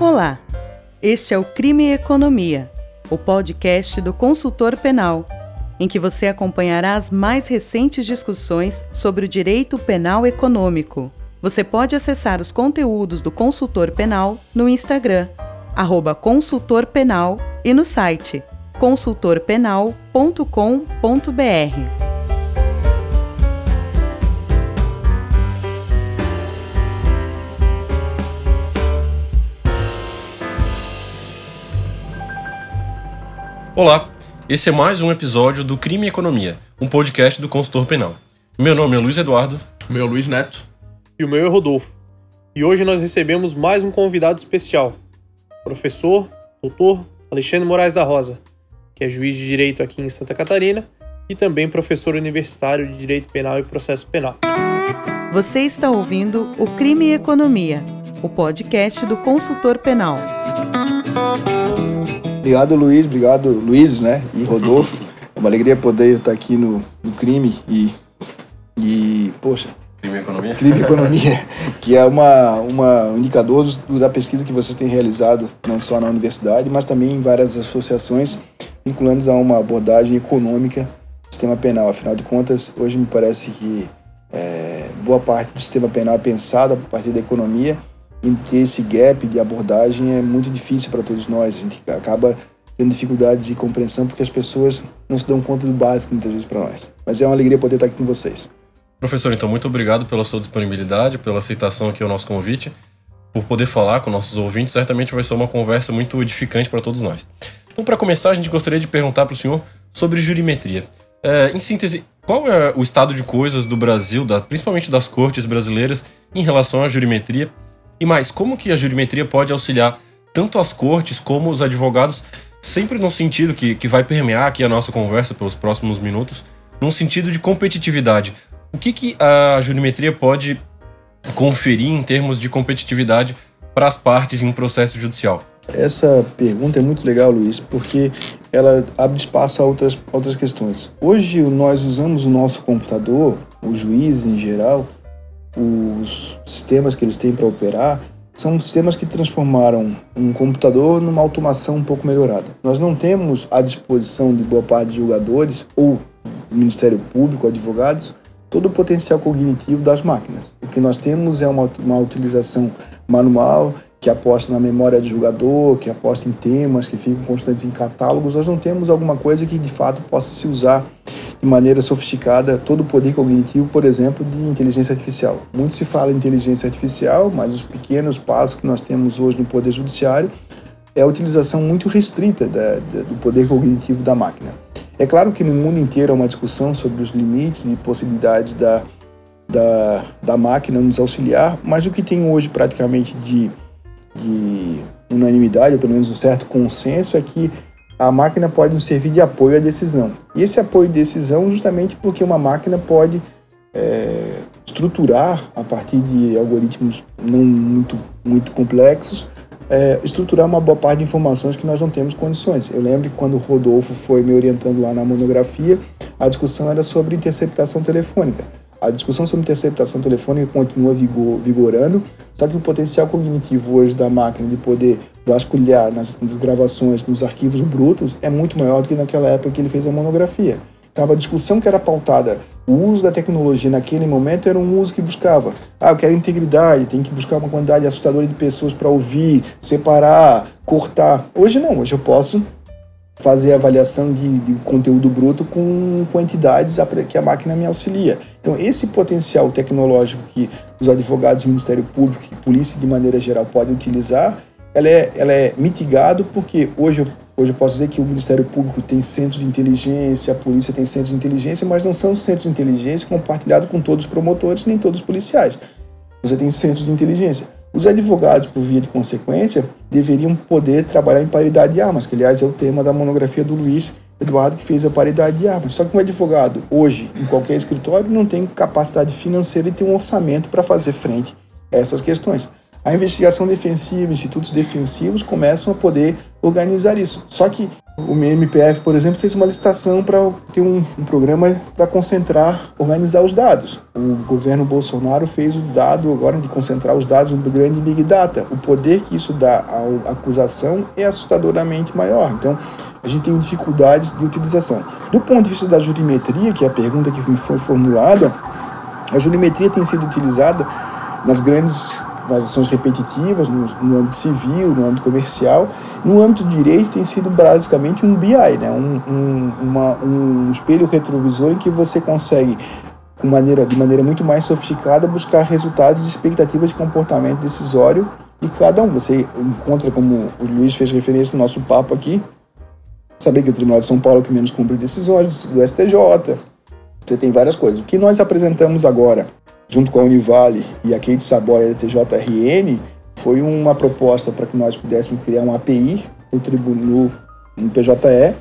Olá, este é o Crime e Economia, o podcast do consultor penal, em que você acompanhará as mais recentes discussões sobre o direito penal econômico. Você pode acessar os conteúdos do consultor penal no Instagram, consultorpenal e no site consultorpenal.com.br. Olá, esse é mais um episódio do Crime e Economia, um podcast do consultor penal. Meu nome é Luiz Eduardo. Meu Luiz Neto. E o meu é Rodolfo. E hoje nós recebemos mais um convidado especial, professor, doutor Alexandre Moraes da Rosa, que é juiz de direito aqui em Santa Catarina e também professor universitário de Direito Penal e Processo Penal. Você está ouvindo o Crime e Economia, o podcast do consultor penal. Obrigado, Luiz. Obrigado, Luiz, né? E Rodolfo. É uma alegria poder estar aqui no, no crime e, e, poxa, Crime e Economia. Crime e Economia, que é uma, uma um indicador da pesquisa que vocês têm realizado, não só na universidade, mas também em várias associações, vinculando a uma abordagem econômica do sistema penal. Afinal de contas, hoje me parece que é, boa parte do sistema penal é pensada a partir da economia em ter esse gap de abordagem é muito difícil para todos nós. A gente acaba tendo dificuldades de compreensão porque as pessoas não se dão conta do básico muitas vezes para nós. Mas é uma alegria poder estar aqui com vocês. Professor, então, muito obrigado pela sua disponibilidade, pela aceitação aqui ao nosso convite, por poder falar com nossos ouvintes. Certamente vai ser uma conversa muito edificante para todos nós. Então, para começar, a gente gostaria de perguntar para o senhor sobre jurimetria. É, em síntese, qual é o estado de coisas do Brasil, da, principalmente das cortes brasileiras, em relação à jurimetria? E mais, como que a jurimetria pode auxiliar tanto as cortes como os advogados, sempre no sentido que, que vai permear aqui a nossa conversa pelos próximos minutos, num sentido de competitividade. O que, que a jurimetria pode conferir em termos de competitividade para as partes em um processo judicial? Essa pergunta é muito legal, Luiz, porque ela abre espaço a outras, outras questões. Hoje nós usamos o nosso computador, o juiz em geral, os sistemas que eles têm para operar são sistemas que transformaram um computador numa automação um pouco melhorada. Nós não temos à disposição de boa parte de jogadores ou Ministério Público, advogados, todo o potencial cognitivo das máquinas. O que nós temos é uma, uma utilização manual que aposta na memória do jogador, que aposta em temas, que ficam constantes em catálogos. Nós não temos alguma coisa que de fato possa se usar de maneira sofisticada todo o poder cognitivo, por exemplo, de inteligência artificial. Muito se fala em inteligência artificial, mas os pequenos passos que nós temos hoje no poder judiciário é a utilização muito restrita da, da, do poder cognitivo da máquina. É claro que no mundo inteiro há uma discussão sobre os limites e possibilidades da, da, da máquina nos auxiliar, mas o que tem hoje praticamente de, de unanimidade, ou pelo menos um certo consenso, é que a máquina pode nos servir de apoio à decisão. E esse apoio à decisão justamente porque uma máquina pode é, estruturar, a partir de algoritmos não muito, muito complexos, é, estruturar uma boa parte de informações que nós não temos condições. Eu lembro que quando o Rodolfo foi me orientando lá na monografia, a discussão era sobre interceptação telefônica. A discussão sobre interceptação telefônica continua vigor, vigorando, só que o potencial cognitivo hoje da máquina de poder vasculhar nas, nas gravações, nos arquivos brutos, é muito maior do que naquela época que ele fez a monografia. Então, a discussão que era pautada, o uso da tecnologia naquele momento era um uso que buscava, ah, eu quero integridade, tem que buscar uma quantidade assustadora de pessoas para ouvir, separar, cortar. Hoje não, hoje eu posso fazer avaliação de, de, conteúdo bruto com, entidades que a máquina me auxilia. Então, esse potencial tecnológico que os advogados, Ministério Público e polícia, de maneira geral, podem utilizar, ela é, ela é mitigado porque hoje eu, hoje eu posso dizer que o Ministério Público tem centros de inteligência, a polícia tem centros de inteligência, mas não são centros de inteligência compartilhados com todos os promotores nem todos os policiais. Você tem centros de inteligência. Os advogados, por via de consequência, deveriam poder trabalhar em paridade de armas, que aliás é o tema da monografia do Luiz Eduardo, que fez a paridade de armas. Só que um advogado, hoje, em qualquer escritório, não tem capacidade financeira e tem um orçamento para fazer frente a essas questões. A investigação defensiva, institutos defensivos começam a poder organizar isso. Só que O MPF, por exemplo, fez uma licitação para ter um, um programa para concentrar, organizar os dados. O governo Bolsonaro fez o dado agora de concentrar os dados no grande Big Data. O poder que isso dá à acusação é assustadoramente maior. Então, a gente tem dificuldades de utilização. Do ponto de vista da jurimetria, que é a pergunta que me foi formulada, a jurimetria tem sido utilizada nas grandes nas ações repetitivas, no, no, âmbito civil, no âmbito comercial. No âmbito do direito tem sido basicamente um BI, né? um, um, uma, um espelho retrovisor em que você consegue, com maneira, de maneira muito mais sofisticada, buscar resultados e expectativas de comportamento decisório de cada um. Você encontra, como o Luiz fez referência no nosso papo aqui, saber que o Tribunal de São Paulo é o que menos cumpre decisões, do STJ, você tem várias coisas. O que nós apresentamos agora junto com a Univale e a Kate Saboia da TJRN, foi uma proposta para que nós pudéssemos criar uma API no tribunal, no PJE,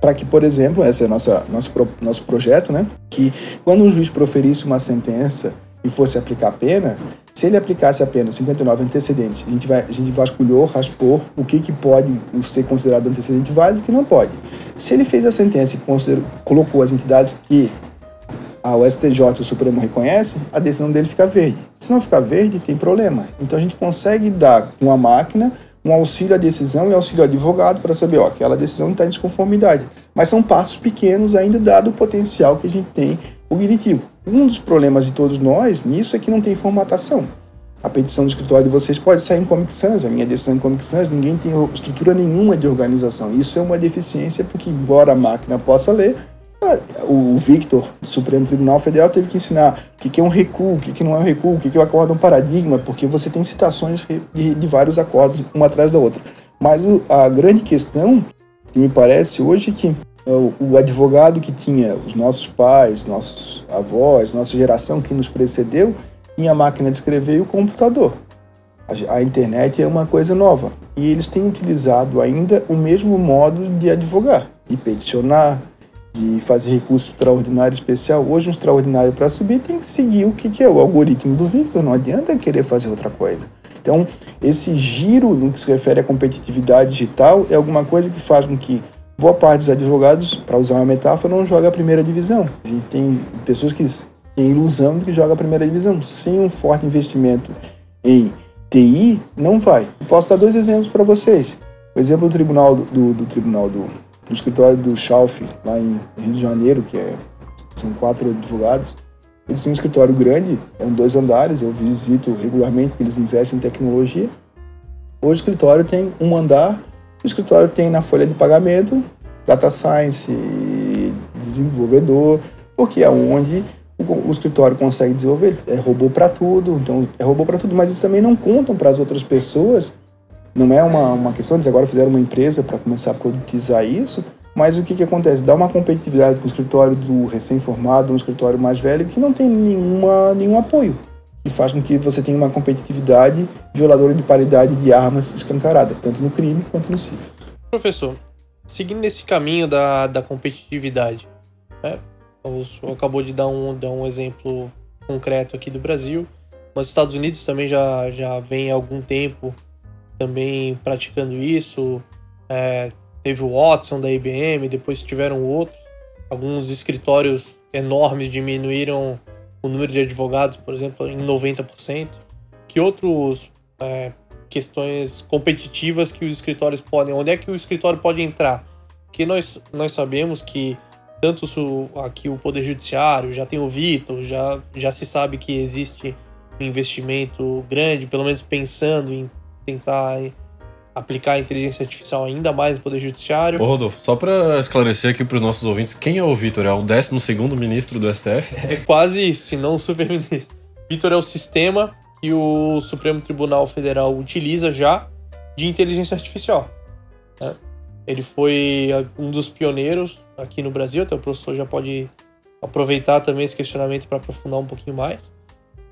para que, por exemplo, esse é nossa, nosso, nosso projeto, né? Que quando um juiz proferisse uma sentença e fosse aplicar a pena, se ele aplicasse a pena 59 antecedentes, a gente, vai, a gente vasculhou, raspou o que, que pode ser considerado antecedente válido e o que não pode. Se ele fez a sentença e colocou as entidades que o STJ o Supremo reconhece, a decisão dele fica verde. Se não ficar verde, tem problema. Então a gente consegue dar com a máquina um auxílio à decisão e auxílio ao advogado para saber, ó, aquela decisão está em desconformidade. Mas são passos pequenos ainda dado o potencial que a gente tem cognitivo. Um dos problemas de todos nós nisso é que não tem formatação. A petição do escritório de vocês pode sair em Comic Sans, a minha decisão em Comic Sans, ninguém tem estrutura nenhuma de organização. Isso é uma deficiência porque, embora a máquina possa ler, o Victor, do Supremo Tribunal Federal, teve que ensinar o que é um recuo, o que não é um recuo, o que é o acórdão paradigma, porque você tem citações de, vários acordos, uma atrás da outra. Mas a grande questão, que me parece hoje, é que é o advogado que tinha os nossos pais, nossos avós, nossa geração que nos precedeu, tinha a máquina de escrever e o computador. A internet é uma coisa nova. E eles têm utilizado ainda o mesmo modo de advogar, de peticionar, de fazer recurso extraordinário especial. Hoje, um extraordinário para subir tem que seguir o que, que é o algoritmo do Victor, não adianta querer fazer outra coisa. Então, esse giro no que se refere à competitividade digital é alguma coisa que faz com que boa parte dos advogados, para usar uma metáfora, não joga a primeira divisão. A gente tem pessoas que têm ilusão de que joga a primeira divisão. Sem um forte investimento em TI, não vai. posso dar dois exemplos para vocês. O exemplo do tribunal do, do tribunal do, no escritório do Schalf, lá em Rio de Janeiro, que é, são quatro advogados. Eles têm um escritório grande, são dois andares, eu visito regularmente porque eles investem em tecnologia. Hoje o escritório tem um andar, o escritório tem na folha de pagamento data science, desenvolvedor, porque é onde o, escritório consegue desenvolver, é robô para tudo, então é robô para tudo, mas eles também não contam para as outras pessoas não é uma, uma questão, eles agora fizeram uma empresa para começar a produtizar isso, mas o que, que acontece? Dá uma competitividade com o escritório do recém-formado, um escritório mais velho, que não tem nenhuma, nenhum apoio. E faz com que você tenha uma competitividade violadora de paridade de armas escancarada, tanto no crime quanto no civil. Professor, seguindo nesse caminho da, da competitividade, né? o senhor acabou de dar um, dar um exemplo concreto aqui do Brasil, mas os Estados Unidos também já, já vem há algum tempo também praticando isso. É, teve o Watson da IBM, depois tiveram outros. Alguns escritórios enormes diminuíram o número de advogados, por exemplo, em 90%. Que outros é, questões competitivas que os escritórios podem. Onde é que o escritório pode entrar? Porque nós, nós sabemos que tanto aqui o Poder Judiciário, já tem o Vitor, já, já se sabe que existe um investimento grande, pelo menos pensando em tentar aplicar a inteligência artificial ainda mais no Poder Judiciário. Ô, Rodolfo, só para esclarecer aqui para os nossos ouvintes, quem é o Vitor? É o 12 ministro do STF? É quase isso, se não o super-ministro. Vitor é o sistema que o Supremo Tribunal Federal utiliza já de inteligência artificial. Né? Ele foi um dos pioneiros aqui no Brasil, até o professor já pode aproveitar também esse questionamento para aprofundar um pouquinho mais.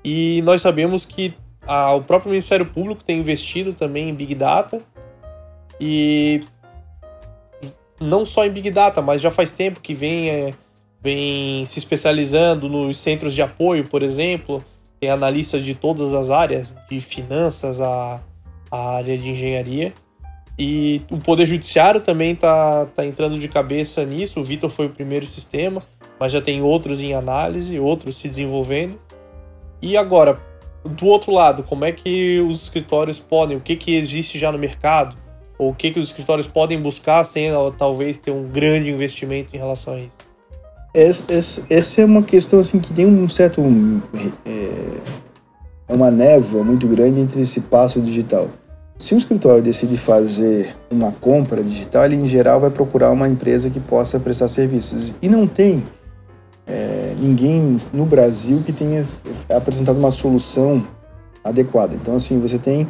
E nós sabemos que a, o próprio Ministério Público tem investido também em Big Data e não só em Big Data, mas já faz tempo que vem, é, vem se especializando nos centros de apoio, por exemplo, tem analistas de todas as áreas, de finanças a área de engenharia. E o Poder Judiciário também está tá entrando de cabeça nisso. O Vitor foi o primeiro sistema, mas já tem outros em análise, outros se desenvolvendo. E agora, do outro lado, como é que os escritórios podem, o que, que existe já no mercado, ou o que, que os escritórios podem buscar sem talvez ter um grande investimento em relação a isso? Essa, é uma questão assim que tem um certo é, é uma névoa muito grande entre esse passo digital. Se um escritório decide fazer uma compra digital, ele em geral vai procurar uma empresa que possa prestar serviços. E não tem é, ninguém no Brasil que tenha apresentado uma solução adequada. Então, assim, você tem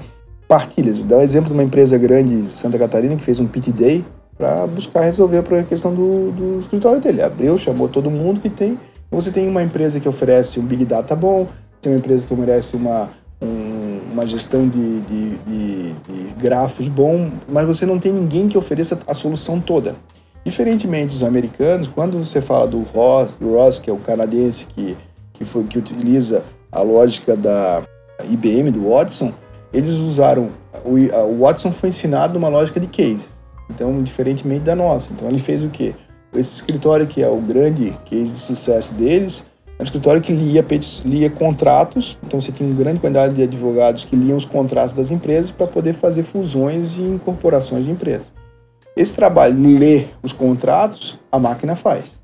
partilhas. Vou dar um exemplo de uma empresa grande de Santa Catarina que fez um pit day para buscar resolver a questão do, do escritório dele. Abriu, chamou todo mundo que tem. Você tem uma empresa que oferece um Big Data bom, tem uma empresa que oferece uma, um, uma gestão de, de, de, de grafos bom, mas você não tem ninguém que ofereça a solução toda. Diferentemente dos americanos, quando você fala do Ross, do Ross que é o canadense que, que, foi, que utiliza a lógica da IBM, do Watson, eles usaram. O, o Watson foi ensinado uma lógica de case, então, diferentemente da nossa. Então, ele fez o quê? Esse escritório, que é o grande case de sucesso deles, é um escritório que lia, lia contratos, então você tem uma grande quantidade de advogados que liam os contratos das empresas para poder fazer fusões e incorporações de empresas. Esse trabalho de ler os contratos, a máquina faz.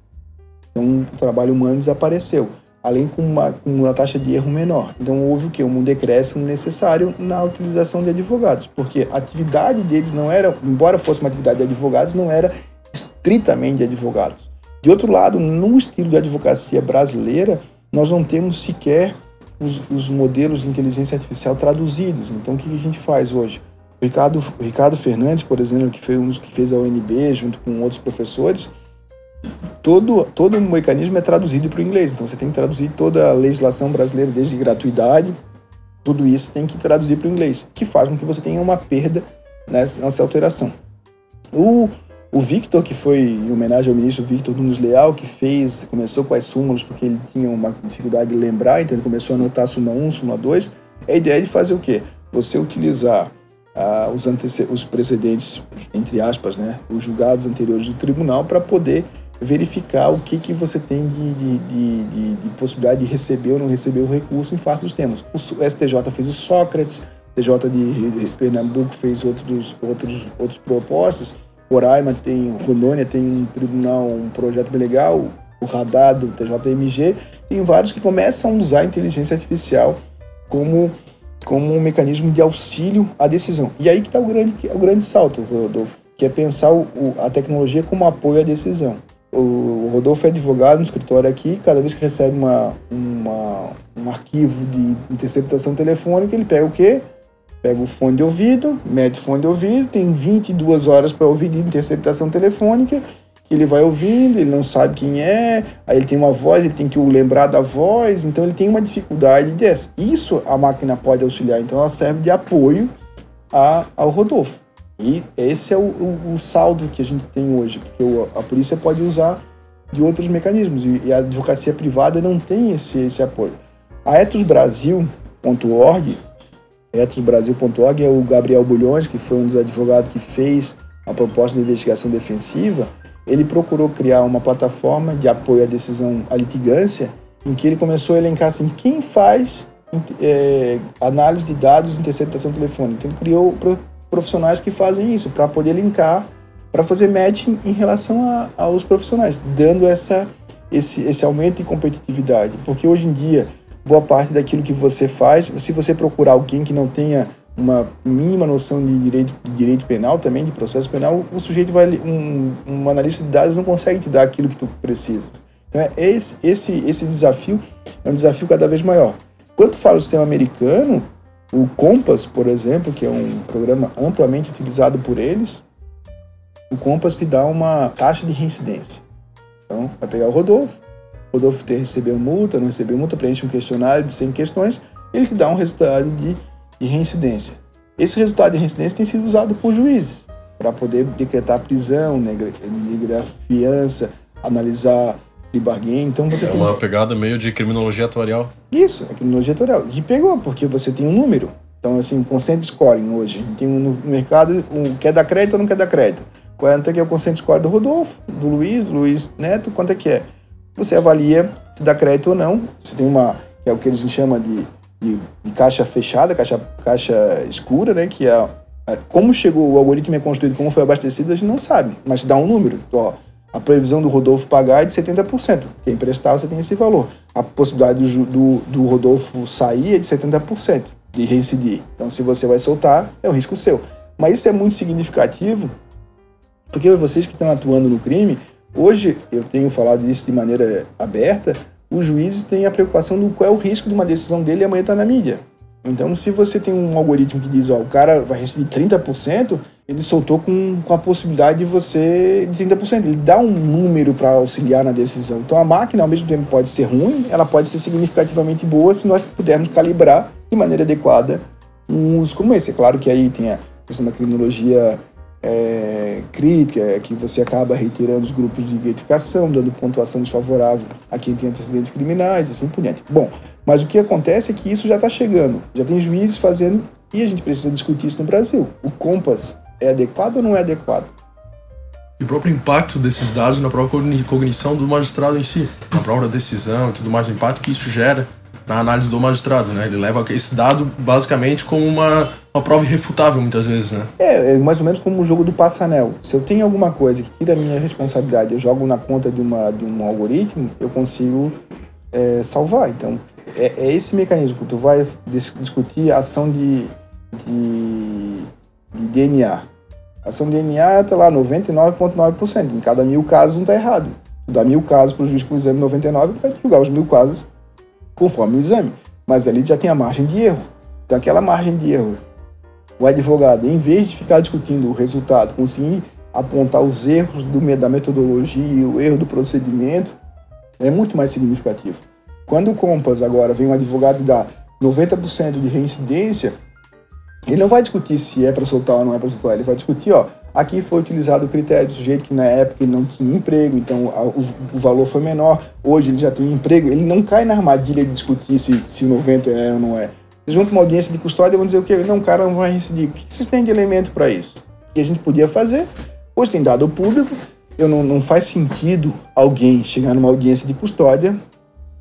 Então, o trabalho humano desapareceu, além com uma, com uma taxa de erro menor. Então, houve o que? Um decréscimo necessário na utilização de advogados, porque a atividade deles não era, embora fosse uma atividade de advogados, não era estritamente de advogados. De outro lado, no estilo de advocacia brasileira, nós não temos sequer os, os modelos de inteligência artificial traduzidos. Então, o que a gente faz hoje? Ricardo, Ricardo Fernandes, por exemplo, que foi um dos que fez a UNB junto com outros professores, todo, todo o mecanismo é traduzido para o inglês. Então você tem que traduzir toda a legislação brasileira, desde gratuidade, tudo isso tem que traduzir para o inglês, que faz com que você tenha uma perda nessa, nessa alteração. O, o Victor, que foi em homenagem ao ministro Victor Nunes Leal, que fez, começou com as súmulas porque ele tinha uma dificuldade de lembrar, então ele começou a anotar súmula 1, súmula 2. A ideia é de fazer o quê? Você utilizar ah, os, os precedentes, entre aspas, né, os julgados anteriores do tribunal para poder verificar o que, que você tem de, de, de, de, possibilidade de receber ou não receber o recurso em face dos temas. O STJ fez o Sócrates, o TJ de Pernambuco fez outros, outros, outros propostas, Roraima tem, Rondônia tem um tribunal, um projeto bem legal, o Radar do TJMG, tem vários que começam a usar a inteligência artificial como como um mecanismo de auxílio à decisão. E aí que está o grande, o grande salto, Rodolfo, que é pensar o, a tecnologia como apoio à decisão. O Rodolfo é advogado no escritório aqui, cada vez que recebe uma, uma, um arquivo de interceptação telefônica, ele pega o quê? Pega o fone de ouvido, mete o fone de ouvido, tem 22 horas para ouvir de interceptação telefônica ele vai ouvindo, ele não sabe quem é, aí ele tem uma voz, ele tem que lembrar da voz, então ele tem uma dificuldade dessa. Isso a máquina pode auxiliar, então ela serve de apoio a, ao Rodolfo. E esse é o, o, o saldo que a gente tem hoje, porque o, a polícia pode usar de outros mecanismos e, e a advocacia privada não tem esse, esse apoio. A etosbrasil.org, etosbrasil.org é o Gabriel Bulhões, que foi um dos advogados que fez a proposta de investigação defensiva, ele procurou criar uma plataforma de apoio à decisão à litigância, em que ele começou a elencar assim, quem faz é, análise de dados de interceptação telefônica. Então, ele criou profissionais que fazem isso, para poder linkar, para fazer matching em relação a, aos profissionais, dando essa, esse, esse aumento de competitividade. Porque hoje em dia, boa parte daquilo que você faz, se você procurar alguém que não tenha uma mínima noção de direito, de direito penal também, de processo penal, o sujeito vai um, um analista de dados não consegue te dar aquilo que tu precisa. Então, é esse, esse, esse desafio é um desafio cada vez maior. Quando fala do sistema americano, o Compass, por exemplo, que é um programa amplamente utilizado por eles, o Compass te dá uma taxa de reincidência. Então, vai pegar o Rodolfo, o Rodolfo ter, recebeu multa, não recebeu multa, preenche um questionário de 100 questões, ele te dá um resultado de de reincidência. Esse resultado de reincidência tem sido usado por juízes para poder decretar prisão, negrar fiança, analisar de bargain. Então você é tem uma pegada meio de criminologia atuarial. Isso, é criminologia atuarial. E pegou porque você tem um número. Então, assim, o consent scoring hoje. Tem no mercado o quer dar crédito ou não quer dar crédito. Quanto é que é o consent score do Rodolfo, do Luiz, do Luiz Neto, quanto é que é? Você avalia se dá crédito ou não. Você tem uma, que é o que eles chamam de, de, de caixa fechada, caixa, caixa escura, né? Que é como chegou o algoritmo é construído, como foi abastecido, a gente não sabe, mas dá um número. Ó, a previsão do Rodolfo pagar é de 70%. Quem emprestar, você tem esse valor. A possibilidade do, do, do Rodolfo sair é de 70% de reincidir. Então, se você vai soltar, é um risco seu. Mas isso é muito significativo, porque vocês que estão atuando no crime, hoje eu tenho falado isso de maneira aberta, os juízes têm a preocupação do qual é o risco de uma decisão dele e amanhã está na mídia. Então, se você tem um algoritmo que diz, ó, o cara vai receber 30%, ele soltou com, com a possibilidade de você de 30%. Ele dá um número para auxiliar na decisão. Então, a máquina, ao mesmo tempo, pode ser ruim, ela pode ser significativamente boa se nós pudermos calibrar de maneira adequada um uso como esse. É claro que aí tem a questão da criminologia é, crítica, é que você acaba reiterando os grupos de identificação, dando pontuação desfavorável a quem tem antecedentes criminais, assim por diante. Bom, mas o que acontece é que isso já está chegando, já tem juízes fazendo, e a gente precisa discutir isso no Brasil. O Compass é adequado ou não é adequado? E o próprio impacto desses dados na própria cognição do magistrado em si, na própria decisão e tudo mais, o impacto que isso gera na análise do magistrado, né? Ele leva esse dado basicamente como uma, uma prova irrefutável muitas vezes, né? É, é mais ou menos como o jogo do passanel. Se eu tenho alguma coisa que tira a minha responsabilidade, eu jogo na conta de, uma, de um algoritmo, eu consigo é, salvar. Então, é, é, esse mecanismo tu vai discutir a ação de, de, de DNA. A ação de DNA está lá 99,9%. Em cada mil casos não está errado. Tu dá mil casos para o juiz com o exame 99, vai julgar os mil casos conforme o exame. Mas ali já tem a margem de erro. Então, aquela margem de erro, o advogado, em vez de ficar discutindo o resultado, conseguir apontar os erros do, da metodologia, o erro do procedimento, é muito mais significativo. Quando o Compass agora vem um advogado e dá 90% de reincidência, ele não vai discutir se é para soltar ou não é para soltar, ele vai discutir, ó, Aqui foi utilizado o critério do sujeito que na época ele não tinha emprego, então o, o, valor foi menor. Hoje ele já tem emprego, ele não cai na armadilha de discutir se, se 90 é ou não é. Vocês juntam uma audiência de custódia e vão dizer o quê? Não, o cara não vai recidir. O que vocês têm de elemento para isso? O que a gente podia fazer? Hoje tem dado público, eu não, não faz sentido alguém chegar numa audiência de custódia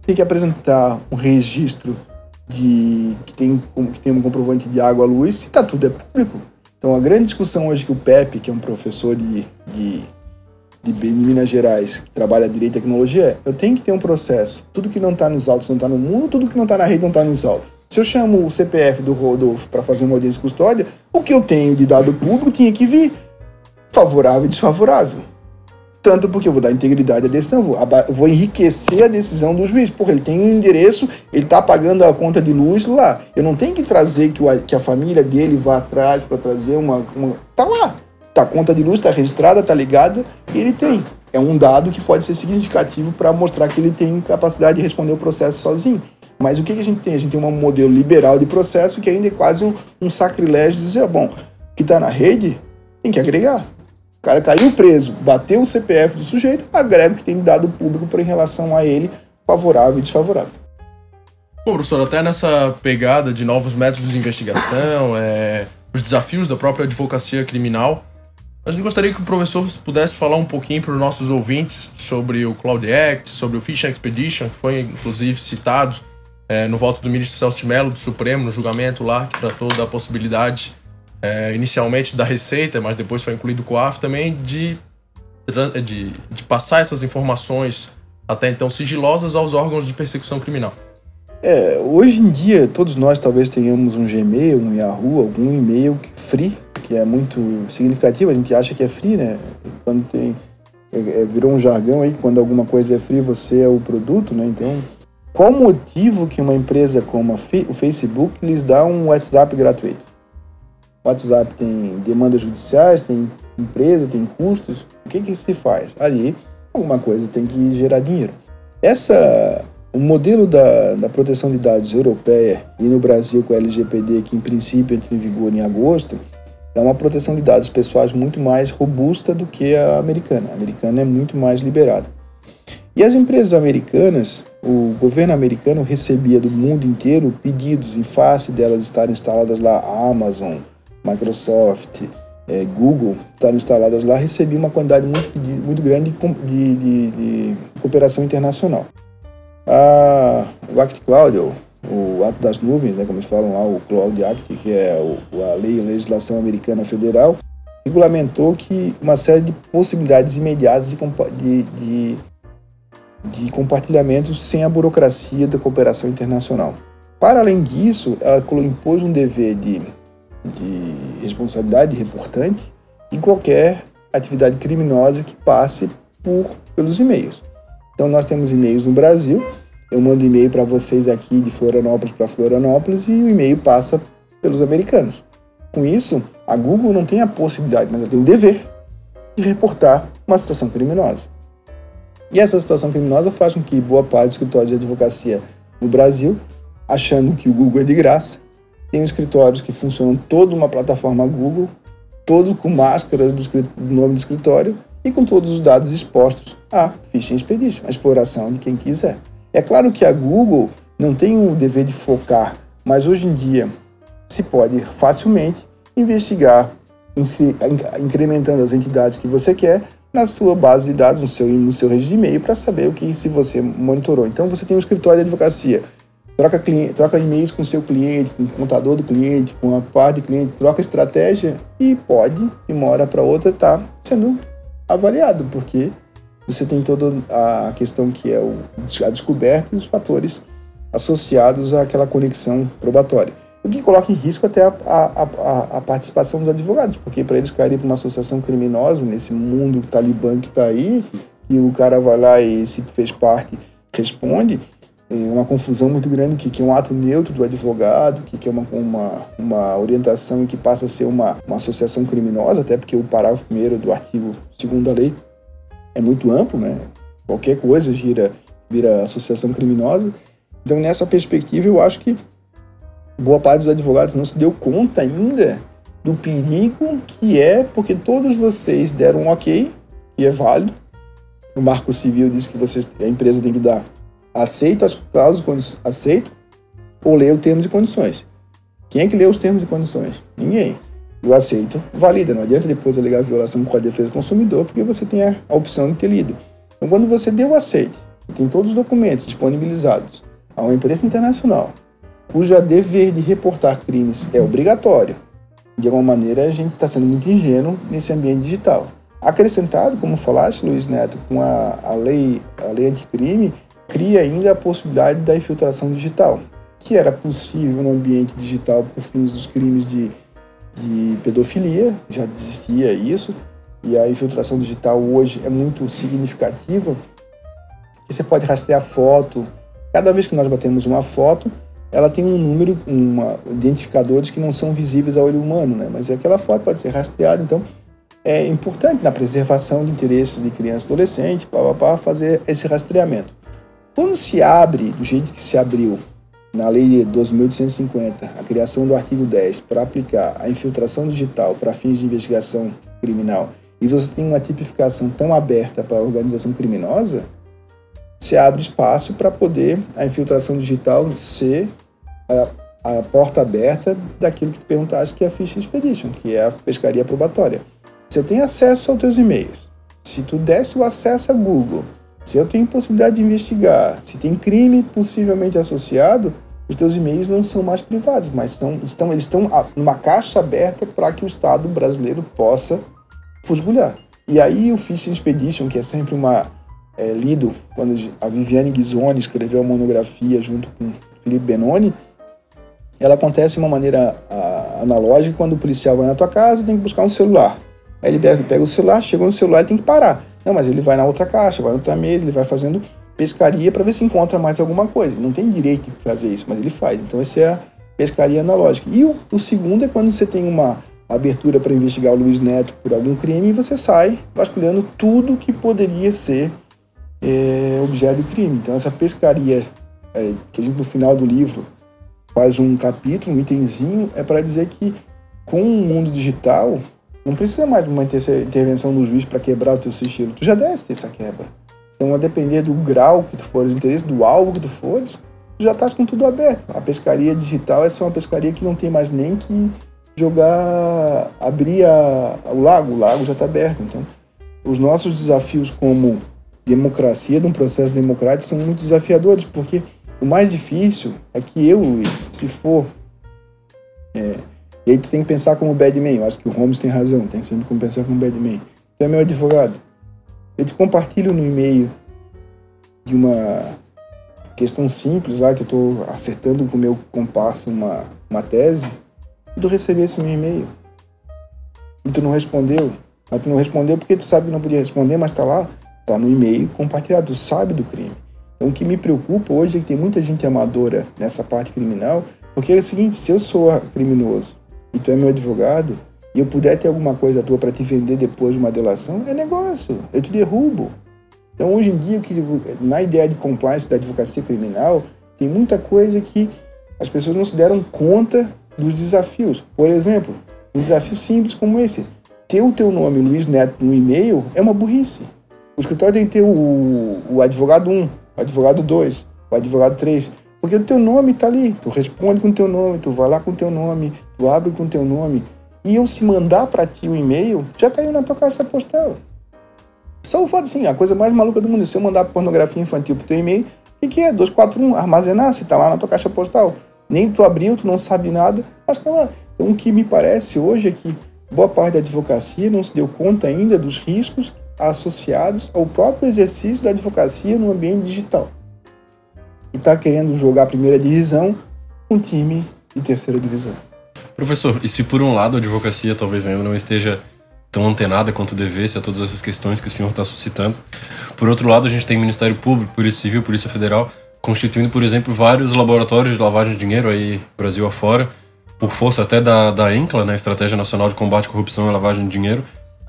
ter que apresentar um registro de que tem, que tem um comprovante de água à luz se tá tudo é público. Então, a grande discussão hoje que o Pepe, que é um professor de, de, de, Minas Gerais, que trabalha direito e tecnologia, é: eu tenho que ter um processo. Tudo que não está nos autos não está no mundo, tudo que não está na rede não está nos autos. Se eu chamo o CPF do Rodolfo para fazer uma audiência custódia, o que eu tenho de dado público tinha que vir favorável e desfavorável. Tanto porque eu vou dar integridade à decisão, vou, vou enriquecer a decisão do juiz. Porque ele tem um endereço, ele está pagando a conta de luz lá. Eu não tenho que trazer que, o, que a família dele vá atrás para trazer uma, uma. Tá lá. Tá, a conta de luz está registrada, está ligada, e ele tem. É um dado que pode ser significativo para mostrar que ele tem capacidade de responder o processo sozinho. Mas o que, que a gente tem? A gente tem um modelo liberal de processo que ainda é quase um, um sacrilégio dizer, bom, o que está na rede tem que agregar. Cara caiu preso, bateu o CPF do sujeito, agrega o que tem dado público para em relação a ele, favorável e desfavorável. Bom, professor, até nessa pegada de novos métodos de investigação, é, os desafios da própria advocacia criminal, a gente gostaria que o professor pudesse falar um pouquinho para os nossos ouvintes sobre o Cloud Act, sobre o Fishing Expedition, que foi inclusive citado é, no voto do ministro Celso de Mello do Supremo, no julgamento lá, que tratou da possibilidade é, inicialmente da Receita, mas depois foi incluído o COAF também, de, de, de passar essas informações até então sigilosas aos órgãos de persecução criminal. É, hoje em dia, todos nós talvez tenhamos um Gmail, um Yahoo, algum e-mail free, que é muito significativo, a gente acha que é free, né? Quando tem. É, é, virou um jargão aí, quando alguma coisa é free, você é o produto, né? Então, qual o motivo que uma empresa como o Facebook lhes dá um WhatsApp gratuito? WhatsApp tem demandas judiciais, tem empresa, tem custos. O que, que se faz? Ali, alguma coisa tem que gerar dinheiro. Essa, o modelo da, da proteção de dados europeia e no Brasil com a LGPD, que em princípio entra em vigor em agosto, é uma proteção de dados pessoais muito mais robusta do que a americana. A americana é muito mais liberada. E as empresas americanas, o governo americano recebia do mundo inteiro pedidos em face delas estarem instaladas lá, Amazon, Microsoft, é, Google, estarem instaladas lá, recebia uma quantidade muito, muito grande de, de, de cooperação internacional. A, o Act Cloud, o, ato das nuvens, né, como eles falam lá, o Cloud Act, que é o, a lei, a legislação americana federal, regulamentou que uma série de possibilidades imediatas de, de, de, de compartilhamento sem a burocracia da cooperação internacional. Para além disso, ela impôs um dever de, de responsabilidade de reportante em qualquer atividade criminosa que passe por pelos e-mails. Então nós temos e-mails no Brasil, eu mando e-mail para vocês aqui de Florianópolis para Florianópolis e o e-mail passa pelos americanos. Com isso, a Google não tem a possibilidade, mas ela tem o dever de reportar uma situação criminosa. E essa situação criminosa faz com que boa parte do escritório de advocacia no Brasil, achando que o Google é de graça, tem escritórios que funcionam toda uma plataforma Google, todo com máscara do, do nome do escritório e com todos os dados expostos à phishing expedition, a exploração de quem quiser. É claro que a Google não tem o dever de focar, mas hoje em dia se pode facilmente investigar, incrementando as entidades que você quer na sua base de dados, no seu, no seu registro de e-mail, para saber o que se você monitorou. Então você tem um escritório de advocacia, troca, cliente, troca e-mails com seu cliente, com o contador do cliente, com a parte do cliente, troca estratégia e pode, de uma hora para outra, estar tá sendo avaliado, porque você tem toda a questão que é o, a descoberta e os fatores associados àquela conexão probatória. O que coloca em risco até a, a, a, a participação dos advogados, porque para eles caírem para uma associação criminosa, nesse mundo talibã que está aí, e o cara vai lá e se fez parte, responde, uma confusão muito grande, que, que é um ato neutro do advogado, que, que é uma, uma, uma orientação que passa a ser uma, uma associação criminosa, até porque o parágrafo primeiro do artigo 2 da lei é muito amplo, né? Qualquer coisa gira, vira associação criminosa. Então, nessa perspectiva, eu acho que boa parte dos advogados não se deu conta ainda do perigo que é, porque todos vocês deram um ok, e é válido. O Marco Civil diz que vocês, a empresa tem que dar aceito as cláusulas, aceito, ou ler os termos e condições. Quem é que lê os termos e condições? Ninguém. O aceito valida, não adianta depois alegar violação com a defesa do consumidor, porque você tem a, opção de ter lido. Então, quando você deu o aceito, tem todos os documentos disponibilizados a uma empresa internacional, cujo dever de reportar crimes é obrigatório. De alguma maneira, a gente está sendo muito ingênuo nesse ambiente digital. Acrescentado, como falaste, Luiz Neto, com a, a, lei, a lei anticrime, cria ainda a possibilidade da infiltração digital, que era possível no ambiente digital por fins dos crimes de, de pedofilia, já existia isso, e a infiltração digital hoje é muito significativa. Você pode rastrear foto. Cada vez que nós batemos uma foto, ela tem um número, uma, identificadores que não são visíveis ao olho humano, né? mas aquela foto pode ser rastreada, então é importante na preservação de interesses de criança e adolescente, para fazer esse rastreamento. Quando se abre, do jeito que se abriu na Lei de 12.850, a criação do artigo 10 para aplicar a infiltração digital para fins de investigação criminal, e você tem uma tipificação tão aberta para a organização criminosa, se abre espaço para poder a infiltração digital ser a, a, porta aberta daquilo que perguntaste que é a Fish Expedition, que é a pescaria probatória. Se eu tenho acesso aos teus e-mails, se tu desse o acesso a Google, se eu tenho possibilidade de investigar, se tem crime possivelmente associado, os teus e-mails não são mais privados, mas são, estão, eles estão numa caixa aberta para que o Estado brasileiro possa fusgulhar. E aí o Fish Expedition, que é sempre uma é, lido quando a Viviane Ghisoni escreveu a monografia junto com Felipe Benoni, ela acontece de uma maneira a, analógica quando o policial vai na tua casa e tem que buscar um celular. Aí ele pega, pega o celular, chegou no celular e tem que parar. Não, mas ele vai na outra caixa, vai na outra mesa, ele vai fazendo pescaria para ver se encontra mais alguma coisa. Não tem direito de fazer isso, mas ele faz. Então, essa é a pescaria analógica. E o, o segundo é quando você tem uma abertura para investigar o Luiz Neto por algum crime e você sai vasculhando tudo que poderia ser é, objeto de crime. Então, essa pescaria, é, que a gente no final do livro faz um capítulo, um itemzinho, é para dizer que com o mundo digital, não precisa mais de uma intervenção do juiz para quebrar o teu sigilo. Tu já desse essa quebra. Então, a depender do grau que tu fores, do interesse do alvo que tu fores, tu já estás com tudo aberto. A pescaria digital é só uma pescaria que não tem mais nem que jogar, abrir a, o lago, o lago já está aberto. Então, os nossos desafios como democracia, de um processo democrático, são muito desafiadores, porque o mais difícil é que eu, Luiz, se for. É, e aí tu tem que pensar como badman. Eu acho que o Holmes tem razão, tem sempre como pensar como badman. Tu é meu advogado. Eu te compartilho no e-mail de uma questão simples lá que eu estou acertando com o meu comparsa uma, uma tese e tu recebesse meu e-mail. E tu não respondeu. Mas tu não respondeu porque tu sabe que não podia responder, mas está lá, está no e-mail compartilhado, tu sabe do crime. Então o que me preocupa hoje é que tem muita gente amadora nessa parte criminal, porque é o seguinte, se eu sou criminoso e tu é meu advogado, e eu puder ter alguma coisa tua para te vender depois de uma delação, é negócio, eu te derrubo. Então, hoje em dia, na ideia de compliance da advocacia criminal, tem muita coisa que as pessoas não se deram conta dos desafios. Por exemplo, um desafio simples como esse. Ter o teu nome, Luiz Neto, no e-mail é uma burrice. O escritório tem que ter o, o advogado 1, o advogado 2, o advogado 3. Porque o teu nome está ali. Tu responde com o teu nome, tu vai lá com o teu nome, tu abre com o teu nome. E eu se mandar para ti o e-mail, já caiu na tua caixa postal. Só o fato assim, a coisa mais maluca do mundo, se eu mandar pornografia infantil pro teu e-mail, o que, é? 241, armazenar, se tá lá na tua caixa postal. Nem tu abriu, tu não sabe nada, mas tá lá. Então o que me parece hoje é que boa parte da advocacia não se deu conta ainda dos riscos associados ao próprio exercício da advocacia no ambiente digital. E está querendo jogar a primeira divisão um time de terceira divisão. Professor, e se por um lado a advocacia talvez ainda não esteja tão antenada quanto devesse a todas essas questões que o senhor está suscitando. Por outro lado, a gente tem Ministério Público, Polícia Civil, Polícia Federal, constituindo, por exemplo, vários laboratórios de lavagem de dinheiro aí Brasil afora, por força até da, da ENCLA, né, Estratégia Nacional de Combate à Corrupção e Lavagem de Dinheiro.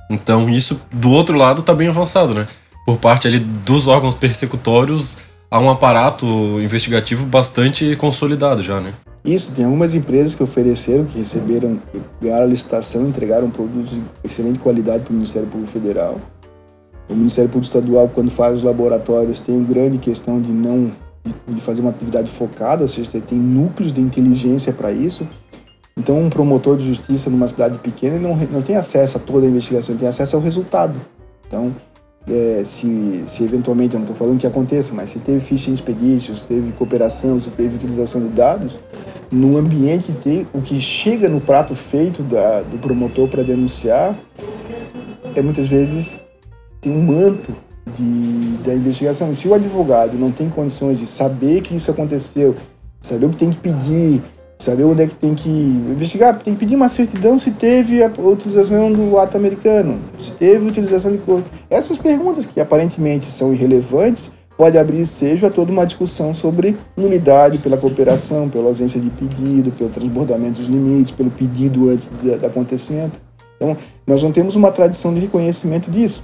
Então, isso, do outro lado, está bem avançado, né? Por parte ali dos órgãos persecutórios, há um aparato investigativo bastante consolidado já, né? Isso, tem algumas empresas que ofereceram, que receberam, ganharam a licitação, entregaram produtos de excelente qualidade para o Ministério Público Federal. O Ministério Público Estadual, quando faz os laboratórios, tem uma grande questão de não de, fazer uma atividade focada, ou seja, tem núcleos de inteligência para isso. Então, um promotor de justiça numa cidade pequena não, não tem acesso a toda a investigação, ele tem acesso ao resultado. Então, é, se, se eventualmente, eu não estou falando que aconteça, mas se teve phishing expedition, se teve cooperação, se teve utilização de dados, no ambiente que tem, o que chega no prato feito da, do promotor para denunciar, é muitas vezes tem um manto de, da investigação. Se o advogado não tem condições de saber que isso aconteceu, saber o que tem que pedir, saber onde é que tem que investigar, tem que pedir uma certidão se teve a utilização do ato americano, se teve utilização de essas perguntas que aparentemente são irrelevantes pode abrir seja a toda uma discussão sobre nulidade pela cooperação, pela ausência de pedido, pelo transbordamento dos limites, pelo pedido antes do acontecimento. Então, nós não temos uma tradição de reconhecimento disso.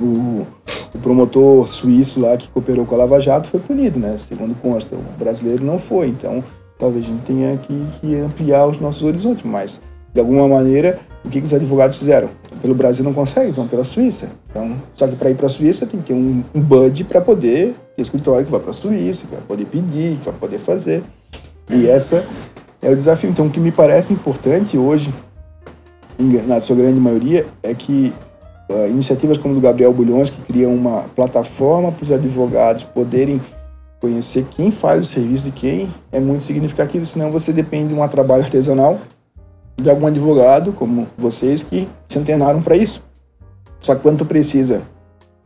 O, o, promotor suíço lá que cooperou com a Lava Jato foi punido, né? Segundo consta, o brasileiro não foi. Então, talvez a gente tenha que, que ampliar os nossos horizontes, mas de alguma maneira, o que, que os advogados fizeram? Pelo Brasil não consegue, vão pela Suíça. Então, só que para ir para a Suíça tem que ter um, um para poder ter escritório que vai para a Suíça, que vai poder pedir, que vai poder fazer. E essa é o desafio. Então, o que me parece importante hoje, na sua grande maioria, é que uh, iniciativas como do Gabriel Bulhões, que criam uma plataforma para os advogados poderem conhecer quem faz o serviço de quem, é muito significativo, senão você depende de um trabalho artesanal de algum advogado como vocês que se antenaram para isso. Só que quando tu precisa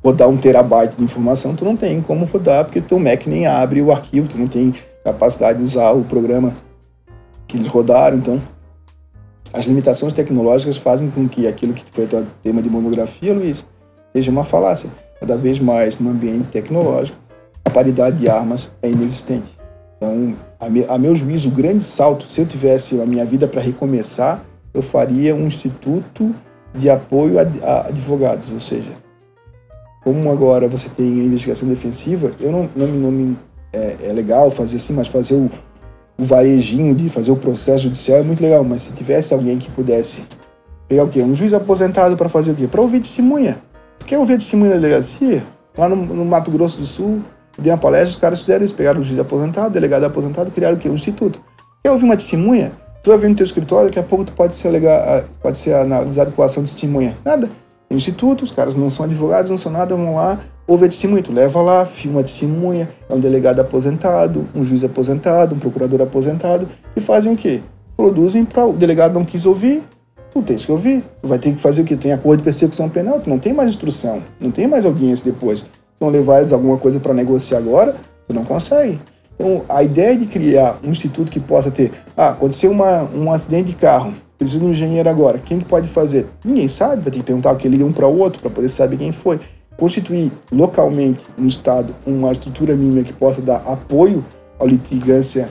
rodar um terabyte de informação, tu não tem como rodar porque o teu Mac nem abre o arquivo, tu não tem capacidade de usar o programa que eles rodaram, então as limitações tecnológicas fazem com que aquilo que foi o tema de monografia, Luiz, seja uma falácia. Cada vez mais no ambiente tecnológico, a paridade de armas é inexistente. Então, a, me, a meu juízo, o grande salto, se eu tivesse a minha vida para recomeçar, eu faria um instituto de apoio a, a, advogados, ou seja, como agora você tem a investigação defensiva, eu não, não, não me é, é, legal fazer assim, mas fazer o, o varejinho de fazer o processo judicial é muito legal, mas se tivesse alguém que pudesse pegar o quê? Um juiz aposentado para fazer o quê? Para ouvir testemunha. Tu quer ouvir testemunha da delegacia? Lá no, no Mato Grosso do Sul, dei uma palestra, os caras fizeram isso, pegaram o juiz aposentado, o delegado aposentado, criaram o quê? O instituto. Quer ouvir uma testemunha? Tu vai vir no teu escritório, daqui a pouco tu pode ser, alega, pode ser analisado com a ação de testemunha. Nada. Tem um instituto, os caras não são advogados, não são nada, vão lá, ouve a testemunha, tu leva lá, filma a testemunha, é um delegado aposentado, um juiz aposentado, um procurador aposentado, e fazem o quê? Produzem para o delegado não quis ouvir, tu tens que ouvir. Tu vai ter que fazer o quê? Tu tem acordo de persecução penal, tu não tem mais instrução, não tem mais audiência depois. Não levar eles alguma coisa para negociar agora, tu não consegue. Então, a ideia de criar um instituto que possa ter, ah, aconteceu uma, um acidente de carro, precisa de um engenheiro agora, quem que pode fazer? Ninguém sabe, vai ter que perguntar o que liga um para o outro para poder saber quem foi. Constituir localmente no Estado uma estrutura mínima que possa dar apoio à litigância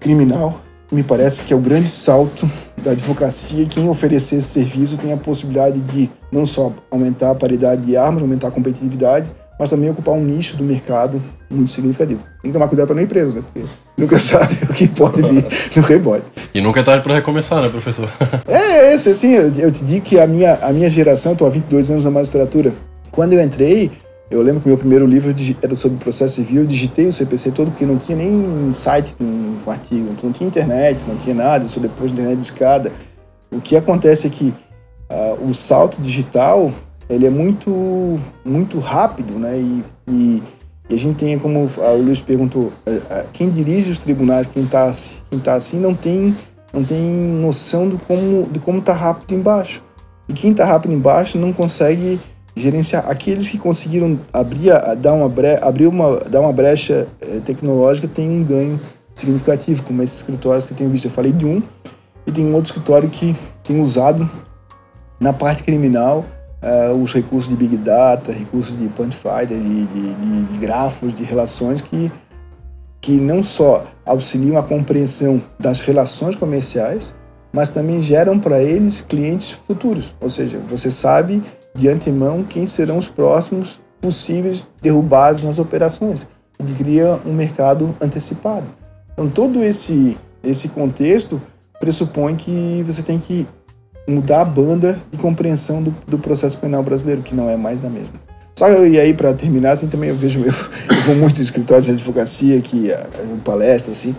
criminal, me parece que é o grande salto da advocacia quem oferecer esse serviço tem a possibilidade de não só aumentar a paridade de armas, aumentar a competitividade, mas também ocupar um nicho do mercado muito significativo. Tem que tomar cuidado para não ir preso, né? Porque nunca sabe o que pode vir no rebote. E nunca é tarde para recomeçar, né, professor? é, é isso, assim, eu, eu, te digo que a minha, a minha geração, eu estou há 22 anos na magistratura, quando eu entrei, eu lembro que meu primeiro livro era sobre processo civil, eu digitei o CPC todo porque não tinha nem site com, com artigo, não tinha internet, não tinha nada, isso depois da internet de escada. O que acontece é que uh, o salto digital ele é muito muito rápido, né? E, e, e a gente tem, como o Luiz perguntou, quem dirige os tribunais, quem está quem tá assim, não tem não tem noção do como de como está rápido embaixo. E quem está rápido embaixo não consegue gerenciar aqueles que conseguiram abrir, dar uma bre, abrir uma, dar uma brecha eh, tecnológica tem um ganho significativo, como esses escritórios que eu tenho visto. Eu falei de um e tem um outro escritório que tem usado na parte criminal uh, os recursos de Big Data, recursos de Quantifier, de, de, de, de grafos, de relações que, que não só auxiliam a compreensão das relações comerciais, mas também geram para eles clientes futuros. Ou seja, você sabe de antemão quem serão os próximos possíveis derrubados nas operações, o que cria um mercado antecipado. Então, todo esse, esse contexto pressupõe que você tem que mudar a banda de compreensão do, do processo penal brasileiro, que não é mais a mesma. Só e aí, para terminar, assim, também eu vejo, eu, eu vou muito em escritórios de advocacia, que, em palestra, assim,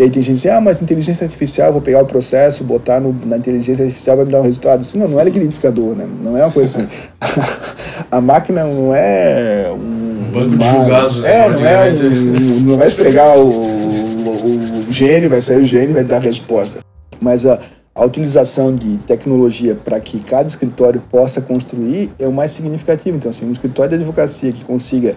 e aí tem gente assim, ah, mas inteligência artificial, vou pegar o processo, botar no, na inteligência artificial, vai me dar um resultado. Assim, não, não é liquidificador, né? Não é uma coisa assim. a máquina não é um... um banco de julgados. Né? É, não é um, Não vai esfregar o, o, o gênio, vai sair o gênio e vai dar a resposta. Mas a, a utilização de tecnologia para que cada escritório possa construir é o mais significativo. Então, assim, um escritório de advocacia que consiga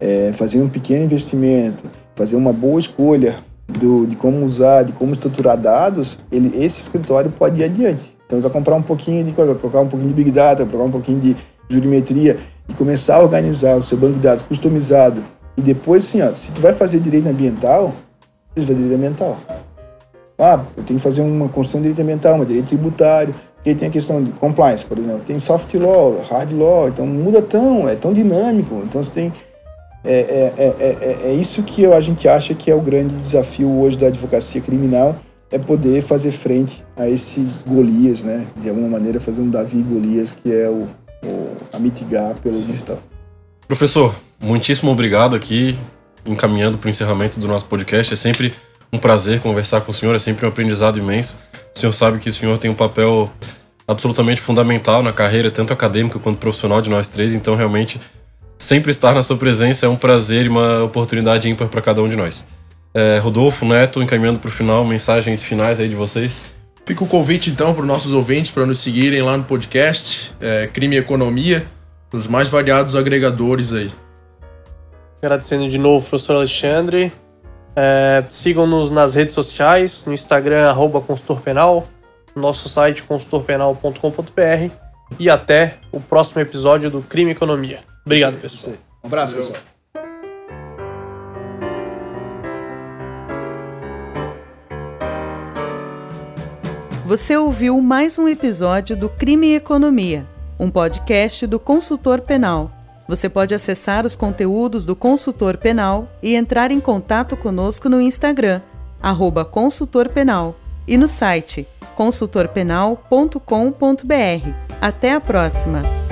é, fazer um pequeno investimento, fazer uma boa escolha do, de como usar, de como estruturar dados, ele, esse escritório pode ir adiante. Então ele vai comprar um pouquinho de coisa, vai um pouquinho de Big Data, vai um pouquinho de jurimetria e começar a organizar o seu banco de dados customizado. E depois, assim, ó, se tu vai fazer direito ambiental, você vai direito ambiental. Ah, eu tenho que fazer uma construção de direito ambiental, uma direito tributário, porque tem a questão de compliance, por exemplo. Tem soft law, hard law, então muda tão, é tão dinâmico. Então você tem é, é, é, é, isso que a gente acha que é o grande desafio hoje da advocacia criminal, é poder fazer frente a esse Golias, né? De alguma maneira fazer um Davi Golias, que é o, o a mitigar pelo digital. Professor, muitíssimo obrigado aqui, encaminhando para o encerramento do nosso podcast. É sempre um prazer conversar com o senhor, é sempre um aprendizado imenso. O senhor sabe que o senhor tem um papel absolutamente fundamental na carreira, tanto acadêmica quanto profissional de nós três, então realmente sempre estar na sua presença é um prazer e uma oportunidade ímpar para cada um de nós. É, Rodolfo, Neto, encaminhando para o final, mensagens finais aí de vocês. Fica o convite então para os nossos ouvintes para nos seguirem lá no podcast é, Crime e Economia, nos mais variados agregadores aí. Agradecendo de novo, professor Alexandre. É, Sigam-nos nas redes sociais, no Instagram, arroba consultor penal, no nosso site consultorpenal.com.br e até o próximo episódio do Crime e Economia. Obrigado, pessoal. Um abraço, pessoal. Você ouviu mais um episódio do Crime e Economia, um podcast do Consultor Penal. Você pode acessar os conteúdos do Consultor Penal e entrar em contato conosco no Instagram, arroba Consultor Penal, e no site consultorpenal.com.br. Até a próxima!